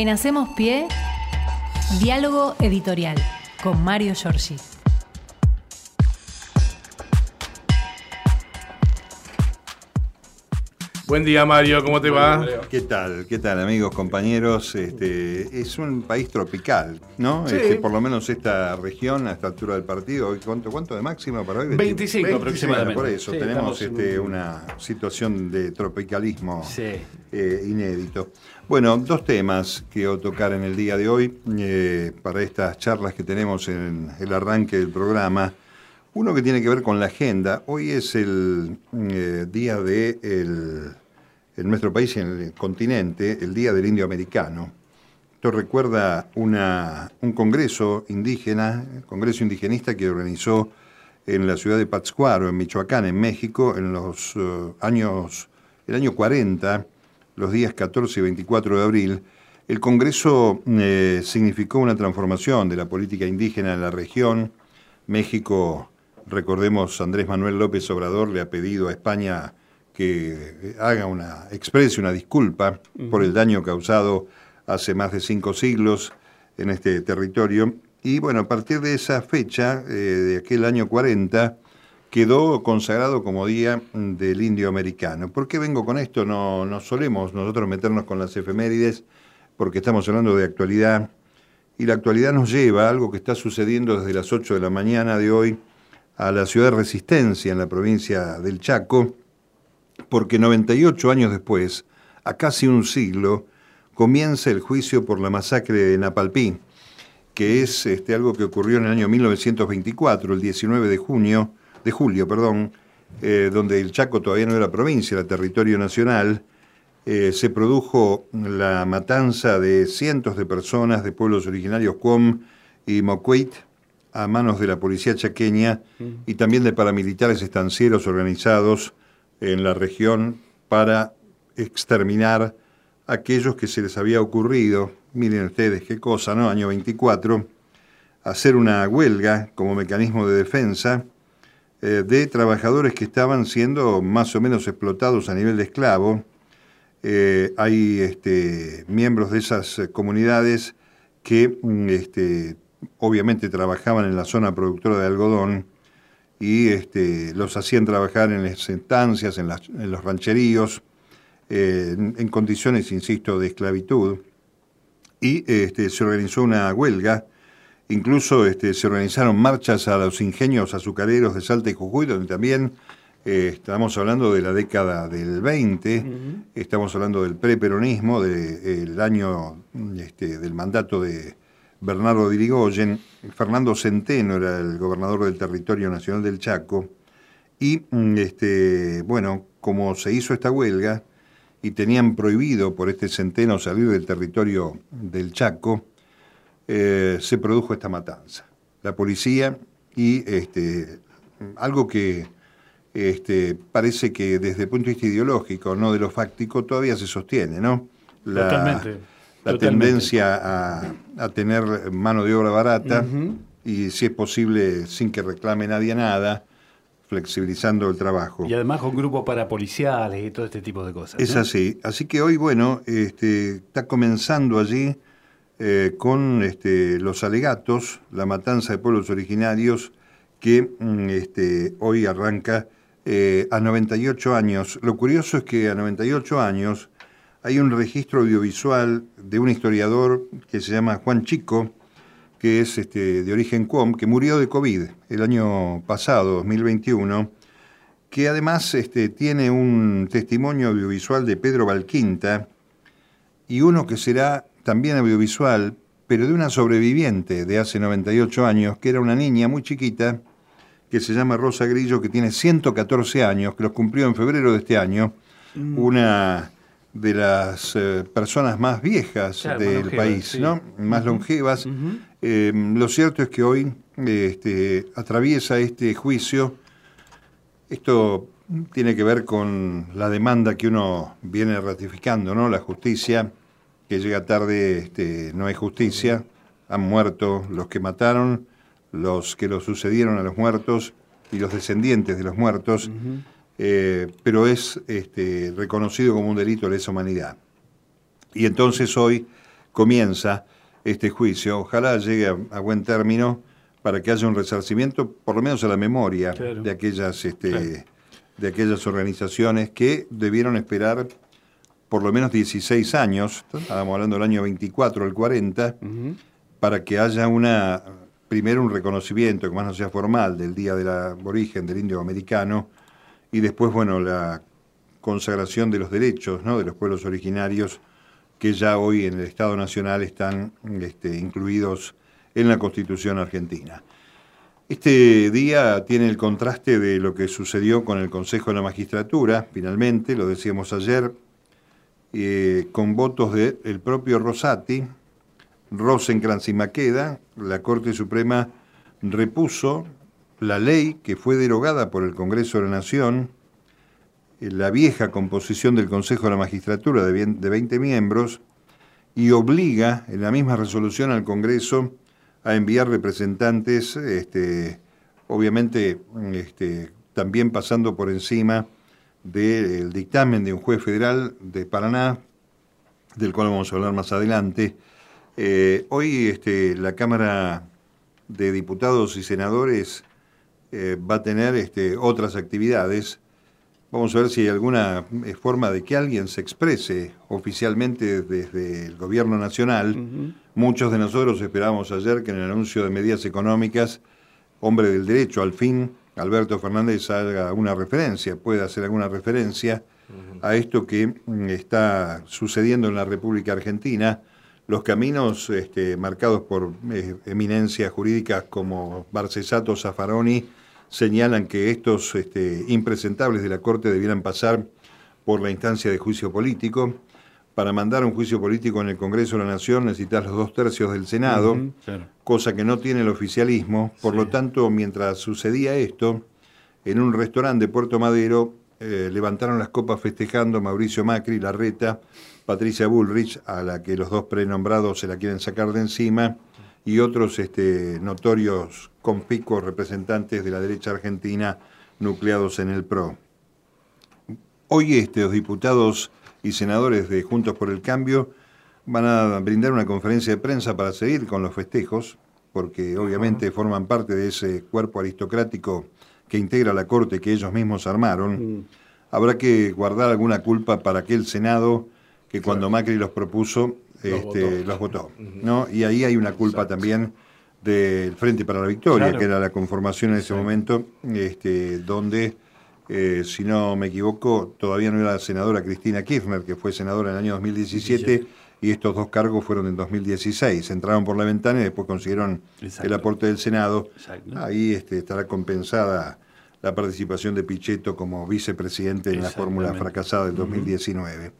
En Hacemos Pie, diálogo editorial con Mario Giorgi. Buen día Mario, ¿cómo te va? ¿Qué tal? ¿Qué tal amigos, compañeros? Este, es un país tropical, ¿no? Sí. Este, por lo menos esta región, a esta altura del partido, ¿cuánto, cuánto de máxima para hoy? 25 aproximadamente. Por eso, Sí, tenemos este, en- una situación de tropicalismo Sí. eh, inédito. Bueno, dos temas quiero tocar en el día de hoy eh, para estas charlas que tenemos en el arranque del programa. Uno que tiene que ver con la agenda. Hoy es el eh, día de en nuestro país y en el continente, el Día del Indio Americano. Esto recuerda una- un congreso indígena, congreso indigenista que organizó en la ciudad de Pátzcuaro, en Michoacán, en México, en los eh, años, el año 40, los días 14 y 24 de abril. El congreso eh, significó una transformación de la política indígena en la región. México, recordemos, Andrés Manuel López Obrador le ha pedido a España que haga una, exprese una disculpa por el daño causado hace más de cinco siglos en este territorio. Y bueno, a partir de esa fecha, eh, de aquel año 40, quedó consagrado como Día del Indio Americano. ¿Por qué vengo con esto? No, solemos nosotros meternos con las efemérides, porque estamos hablando de actualidad, y la actualidad nos lleva a algo que está sucediendo desde las 8 de la mañana de hoy a la ciudad de Resistencia, en la provincia del Chaco, porque 98 años después, a casi un siglo, comienza el juicio por la masacre de Napalpí, que es este, algo que ocurrió en el año 1924, el 19 de junio, de julio, perdón, eh, donde el Chaco todavía no era provincia, era territorio nacional, eh, se produjo la matanza de cientos de personas de pueblos originarios Cuom y Moqueit a manos de la policía chaqueña y también de paramilitares estancieros organizados en la región para exterminar a aquellos que se les había ocurrido, miren ustedes qué cosa, ¿no? Año 24, hacer una huelga como mecanismo de defensa eh, de trabajadores que estaban siendo más o menos explotados a nivel de esclavo. Eh, hay este, miembros de esas eh, comunidades que mm, este, obviamente trabajaban en la zona productora de algodón y este, los hacían trabajar en las estancias, en, los rancheríos, en, condiciones, insisto, de esclavitud. Y se organizó una huelga, incluso este, se organizaron marchas a los ingenios azucareros de Salta y Jujuy, donde también eh, estamos hablando de la década del 20, estamos hablando del preperonismo, del año este, del mandato de Bernardo Dirigoyen, Fernando Centeno era el gobernador del territorio nacional del Chaco, y mm, este, bueno, como se hizo esta huelga y tenían prohibido por este Centeno salir del territorio del Chaco, eh, se produjo esta matanza. La policía y este, algo que este, parece que desde el punto de vista ideológico, no de lo fáctico, todavía se sostiene, ¿no? La, Totalmente, La totalmente. tendencia a, a tener mano de obra barata y, si es posible, sin que reclame nadie nada, flexibilizando el trabajo. Y además con grupos parapoliciales y todo este tipo de cosas. Es ¿no? así. Así que hoy, bueno, este, está comenzando allí eh, con este, los alegatos, la matanza de pueblos originarios, que mm, este, hoy arranca eh, a 98 años. Lo curioso es que a 98 años hay un registro audiovisual de un historiador que se llama Juan Chico, que es este, de origen cuom, que murió de COVID el año pasado, 2021, que además este, tiene un testimonio audiovisual de Pedro Valquinta y uno que será también audiovisual, pero de una sobreviviente de hace 98 años, que era una niña muy chiquita, que se llama Rosa Grillo, que tiene 114 años, que los cumplió en febrero de este año, una de las eh, personas más viejas Claro, del país, sí. ¿no? Más longevas. Eh, lo cierto es que hoy este, atraviesa este juicio. Esto tiene que ver con la demanda que uno viene ratificando, ¿no? La justicia que llega tarde este, no es justicia. Han muerto los que mataron, los que lo sucedieron a los muertos y los descendientes de los muertos, eh, pero es este, reconocido como un delito de lesa humanidad. Y entonces hoy comienza este juicio. Ojalá llegue a, buen término para que haya un resarcimiento, por lo menos a la memoria de aquellas este, de aquellas organizaciones que debieron esperar por lo menos 16 años, estábamos hablando del año 24 al 40, para que haya una, primero un reconocimiento, que más no sea formal, del Día del Aborigen, del Indio Americano, y después, bueno, la consagración de los derechos ¿no? de los pueblos originarios que ya hoy en el Estado Nacional están este, incluidos en la Constitución argentina. Este día tiene el contraste de lo que sucedió con el Consejo de la Magistratura, finalmente, lo decíamos ayer, eh, con votos del propio Rosati, Rosencrantz y Maqueda, la Corte Suprema repuso la ley que fue derogada por el Congreso de la Nación, eh, la vieja composición del Consejo de la Magistratura de 20 miembros, y obliga en la misma resolución al Congreso a enviar representantes, este, obviamente este, también pasando por encima del dictamen de un juez federal de Paraná, del cual vamos a hablar más adelante. Eh, hoy este, la Cámara de Diputados y Senadores eh, va a tener este, otras actividades. Vamos a ver si hay alguna eh, forma de que alguien se exprese oficialmente desde el Gobierno Nacional. Muchos de nosotros esperábamos ayer que en el anuncio de medidas económicas, hombre del derecho, al fin, Alberto Fernández haga una referencia, pueda hacer alguna referencia a esto que mm, está sucediendo en la República Argentina. Los caminos este, marcados por eh, eminencias jurídicas como Barcesato Zaffaroni señalan que estos este, impresentables de la Corte debieran pasar por la instancia de juicio político para mandar un juicio político en el Congreso de la Nación necesitas los dos tercios del Senado, cosa que no tiene el oficialismo. Por lo tanto, mientras sucedía esto, en un restaurante de Puerto Madero eh, levantaron las copas festejando Mauricio Macri, Larreta, Patricia Bullrich, a la que los dos prenombrados se la quieren sacar de encima, y otros este, notorios conspicuos representantes de la derecha argentina nucleados en el PRO. Hoy este, los diputados y senadores de Juntos por el Cambio van a brindar una conferencia de prensa para seguir con los festejos, porque obviamente forman parte de ese cuerpo aristocrático que integra la Corte que ellos mismos armaron. Mm. Habrá que guardar alguna culpa para aquel Senado que cuando Macri los propuso este, los votó. ¿no? Y ahí hay una culpa también del Frente para la Victoria, que era la conformación en ese momento, este, donde eh, si no me equivoco, todavía no era la senadora Cristina Kirchner, que fue senadora en el año 2017, y estos dos cargos fueron en 2016. Entraron por la ventana y después consiguieron el aporte del Senado. Ahí este, estará compensada la participación de Pichetto como vicepresidente en la fórmula fracasada del 2019.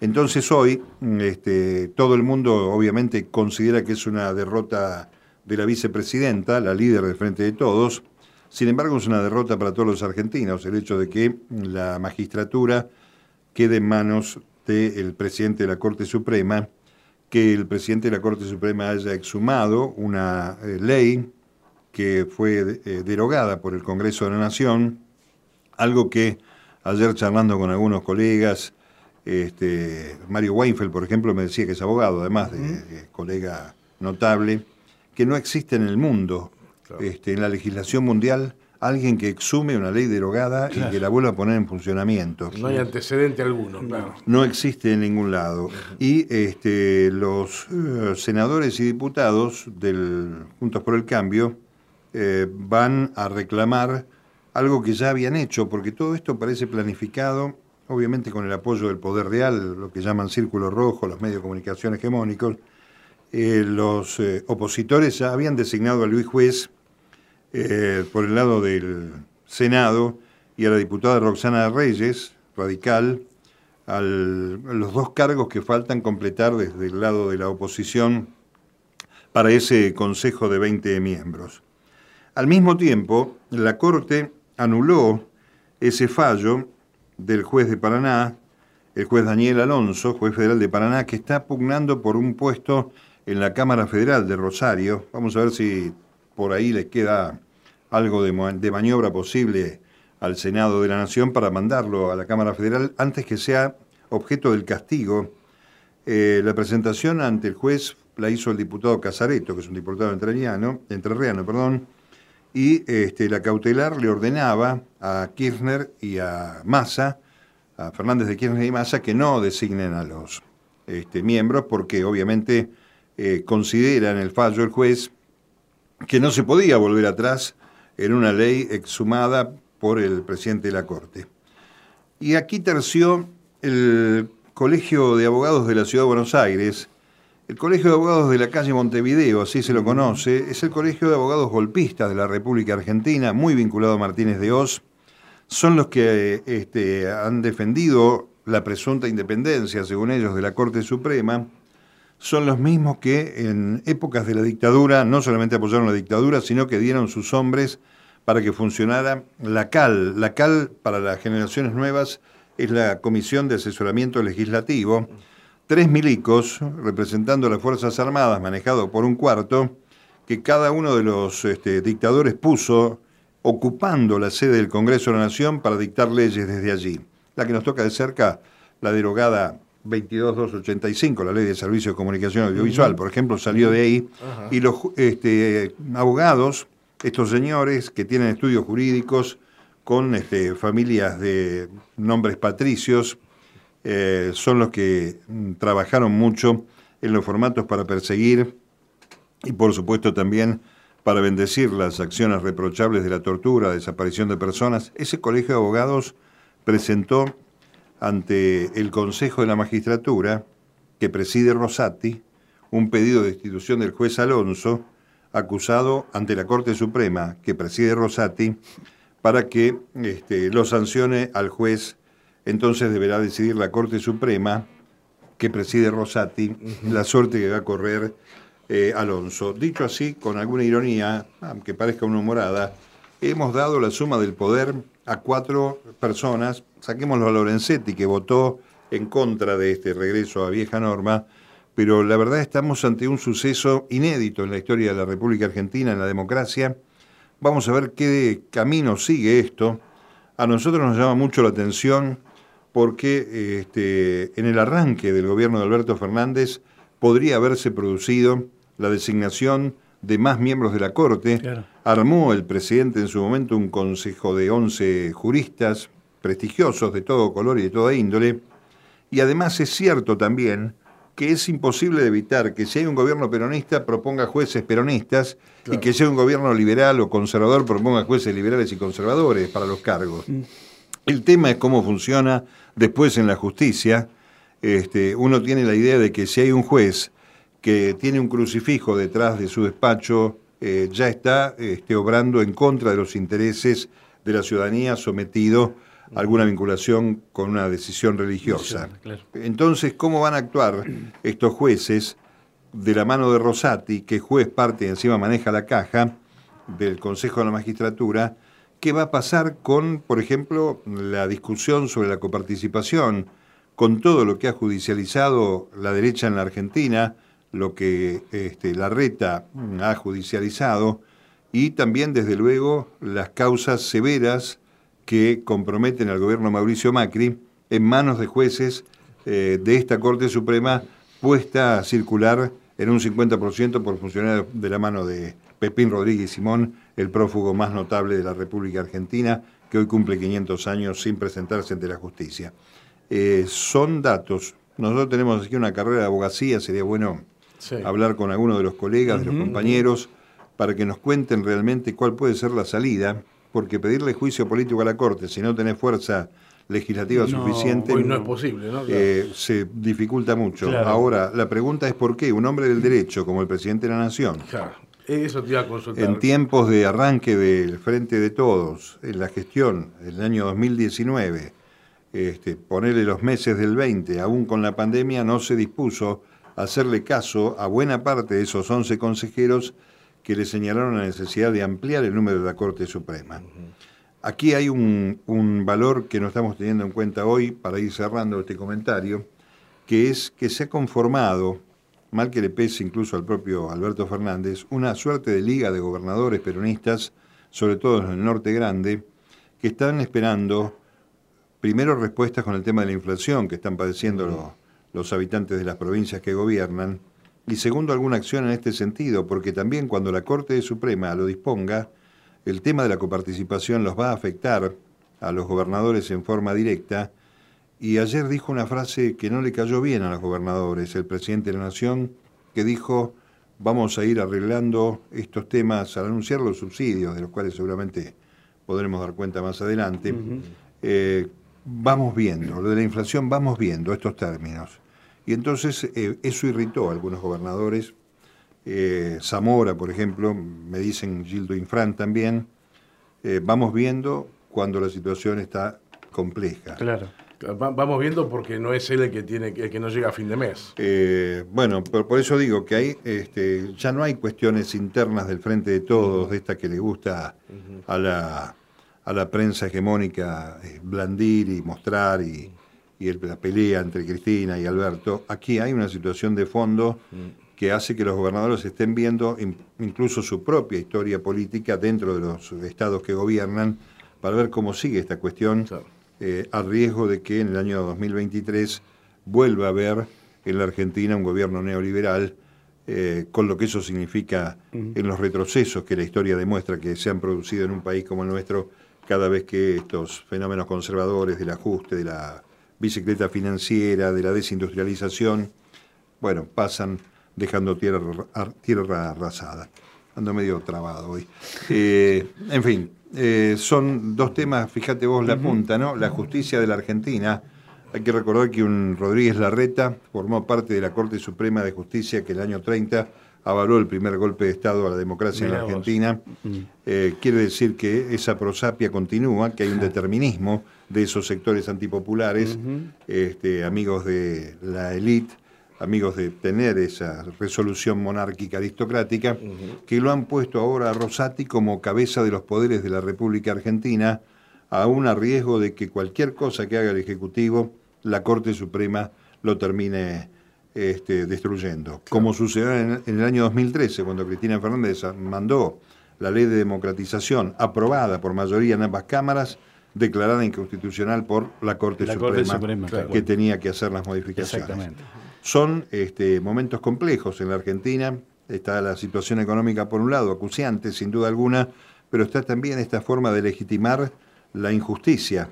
Entonces hoy este, todo el mundo obviamente considera que es una derrota de la vicepresidenta, la líder del Frente de Todos, sin embargo, es una derrota para todos los argentinos el hecho de que la magistratura quede en manos del presidente de la Corte Suprema, que el presidente de la Corte Suprema haya exhumado una eh, ley que fue eh, derogada por el Congreso de la Nación, algo que ayer charlando con algunos colegas, este, Mario Weinfeld, por ejemplo, me decía que es abogado, además de colega notable, que no existe en el mundo este, en la legislación mundial alguien que exume una ley derogada y que la vuelva a poner en funcionamiento. No hay antecedente alguno, No existe en ningún lado. Y este, los eh, senadores y diputados del Juntos por el Cambio eh, van a reclamar algo que ya habían hecho, porque todo esto parece planificado, obviamente con el apoyo del Poder Real, lo que llaman Círculo Rojo, los medios de comunicación hegemónicos. Eh, los opositores ya habían designado a Luis Juez eh, por el lado del Senado y a la diputada Roxana Reyes, radical, a los dos cargos que faltan completar desde el lado de la oposición para ese Consejo de 20 miembros. Al mismo tiempo, la Corte anuló ese fallo del juez de Paraná, el juez Daniel Alonso, juez federal de Paraná, que está pugnando por un puesto en la Cámara Federal de Rosario. Vamos a ver si por ahí le queda algo de, maniobra posible al Senado de la Nación para mandarlo a la Cámara Federal antes que sea objeto del castigo. Eh, la presentación ante el juez la hizo el diputado Casareto, que es un diputado entrerriano, entrerriano perdón, y este, la cautelar le ordenaba a Kirchner y a Massa, a Fernández de Kirchner y Massa, que no designen a los este, miembros, porque obviamente eh, considera en el fallo el juez que no se podía volver atrás en una ley exhumada por el presidente de la Corte. Y aquí terció el Colegio de Abogados de la Ciudad de Buenos Aires, el Colegio de Abogados de la calle Montevideo, así se lo conoce, es el Colegio de Abogados Golpistas de la República Argentina, muy vinculado a Martínez de Oz. Son los que este, han defendido la presunta independencia, según ellos, de la Corte Suprema. Son los mismos que en épocas de la dictadura no solamente apoyaron la dictadura, sino que dieron sus hombres para que funcionara la CAL. La CAL, para las generaciones nuevas, es la Comisión de Asesoramiento Legislativo tres milicos representando las Fuerzas Armadas, manejado por un cuarto, que cada uno de los este, dictadores puso ocupando la sede del Congreso de la Nación para dictar leyes desde allí. La que nos toca de cerca, la derogada 22285, la Ley de Servicios de Comunicación Audiovisual, por ejemplo, salió de ahí. Y los este, abogados, estos señores que tienen estudios jurídicos con este, familias de nombres patricios, eh, son los que mm, trabajaron mucho en los formatos para perseguir y por supuesto también para bendecir las acciones reprochables de la tortura, desaparición de personas. Ese colegio de abogados presentó ante el Consejo de la Magistratura, que preside Rosati, un pedido de destitución del juez Alonso, acusado ante la Corte Suprema, que preside Rosati, para que este, lo sancione al juez entonces deberá decidir la Corte Suprema, que preside Rosati, la suerte que va a correr eh, Alonso. Dicho así, con alguna ironía, aunque parezca una humorada, hemos dado la suma del poder a cuatro personas, saquémoslo a Lorenzetti, que votó en contra de este regreso a vieja norma, pero la verdad estamos ante un suceso inédito en la historia de la República Argentina, en la democracia. Vamos a ver qué camino sigue esto. A nosotros nos llama mucho la atención porque este, en el arranque del gobierno de Alberto Fernández podría haberse producido la designación de más miembros de la Corte. Armó el presidente en su momento un consejo de 11 juristas prestigiosos de todo color y de toda índole. Y además es cierto también que es imposible evitar que si hay un gobierno peronista proponga jueces peronistas y que si hay un gobierno liberal o conservador proponga jueces liberales y conservadores para los cargos. Mm. El tema es cómo funciona después en la justicia. Este, uno tiene la idea de que si hay un juez que tiene un crucifijo detrás de su despacho, eh, ya está este, obrando en contra de los intereses de la ciudadanía sometido a alguna vinculación con una decisión religiosa. Entonces, ¿cómo van a actuar estos jueces de la mano de Rosati, que juez parte y encima maneja la caja del Consejo de la Magistratura? ¿Qué va a pasar con, por ejemplo, la discusión sobre la coparticipación, con todo lo que ha judicializado la derecha en la Argentina, lo que este, la reta ha judicializado, y también, desde luego, las causas severas que comprometen al gobierno Mauricio Macri en manos de jueces eh, de esta Corte Suprema puesta a circular en un 50% por funcionarios de la mano de Pepín Rodríguez Simón el prófugo más notable de la República Argentina, que hoy cumple 500 años sin presentarse ante la justicia. Eh, son datos. Nosotros tenemos aquí una carrera de abogacía, sería bueno hablar con alguno de los colegas, de los compañeros, para que nos cuenten realmente cuál puede ser la salida, porque pedirle juicio político a la Corte, si no tenés fuerza legislativa suficiente, hoy no es posible, ¿no? Eh, se dificulta mucho. Ahora, la pregunta es por qué un hombre del derecho, como el presidente de la Nación, eso te iba a consultar. En tiempos de arranque del Frente de Todos, en la gestión, en el año 2019, este, ponerle los meses del 20, aún con la pandemia, no se dispuso hacerle caso a buena parte de esos 11 consejeros que le señalaron la necesidad de ampliar el número de la Corte Suprema. Aquí hay un, un valor que no estamos teniendo en cuenta hoy para ir cerrando este comentario, que es que se ha conformado mal que le pese incluso al propio Alberto Fernández, una suerte de liga de gobernadores peronistas, sobre todo en el norte grande, que están esperando primero respuestas con el tema de la inflación que están padeciendo los habitantes de las provincias que gobiernan, y segundo, alguna acción en este sentido, porque también cuando la Corte Suprema lo disponga, el tema de la coparticipación los va a afectar a los gobernadores en forma directa, y ayer dijo una frase que no le cayó bien a los gobernadores, el presidente de la Nación, que dijo, vamos a ir arreglando estos temas al anunciar los subsidios, de los cuales seguramente podremos dar cuenta más adelante. Eh, vamos viendo, lo de la inflación vamos viendo estos términos. Y entonces eh, eso irritó a algunos gobernadores. Eh, Zamora, por ejemplo, me dicen Gildo Infran también. vamos viendo cuando la situación está compleja. Claro. Vamos viendo porque no es él el que tiene el que no llega a fin de mes. Eh, bueno, por, eso digo que hay, este, ya no hay cuestiones internas del frente de todos, de esta que le gusta a, la, a la prensa hegemónica eh, blandir y mostrar y, y la pelea entre Cristina y Alberto. Aquí hay una situación de fondo que hace que los gobernadores estén viendo incluso su propia historia política dentro de los estados que gobiernan para ver cómo sigue esta cuestión. Eh, a riesgo de que en el año 2023 vuelva a haber en la Argentina un gobierno neoliberal, eh, con lo que eso significa en los retrocesos que la historia demuestra que se han producido en un país como el nuestro cada vez que estos fenómenos conservadores del ajuste, de la bicicleta financiera, de la desindustrialización, bueno, pasan dejando tierra, tierra arrasada. Ando medio trabado hoy. Eh, en fin, eh, son dos temas, fíjate vos la punta, ¿no? La justicia de la Argentina. Hay que recordar que un Rodríguez Larreta formó parte de la Corte Suprema de Justicia que el año 30 avaló el primer golpe de Estado a la democracia en la Argentina. Eh, quiere decir que esa prosapia continúa, que hay un determinismo de esos sectores antipopulares, este, amigos de la élite amigos de tener esa resolución monárquica aristocrática, que lo han puesto ahora a Rosati como cabeza de los poderes de la República Argentina, aún a riesgo de que cualquier cosa que haga el Ejecutivo, la Corte Suprema lo termine este, destruyendo. Como sucedió en, el año 2013, cuando Cristina Fernández mandó la ley de democratización aprobada por mayoría en ambas cámaras, declarada inconstitucional por la Corte Suprema, que tenía que hacer las modificaciones. Exactamente. Son este, momentos complejos en la Argentina. Está la situación económica por un lado, acuciante sin duda alguna, pero está también esta forma de legitimar la injusticia.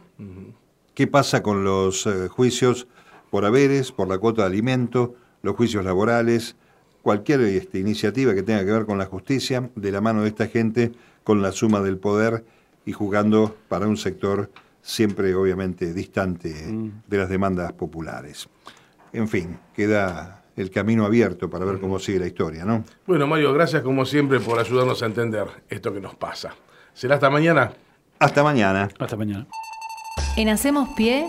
¿Qué pasa con los eh, juicios por haberes, por la cuota de alimento, los juicios laborales, cualquier este, iniciativa que tenga que ver con la justicia, de la mano de esta gente, con la suma del poder y jugando para un sector siempre obviamente distante mm. de las demandas populares en fin, queda el camino abierto para ver cómo sigue la historia, ¿no? Bueno, Mario, gracias como siempre por ayudarnos a entender esto que nos pasa. ¿Será hasta mañana? Hasta mañana. Hasta mañana. En Hacemos Pie,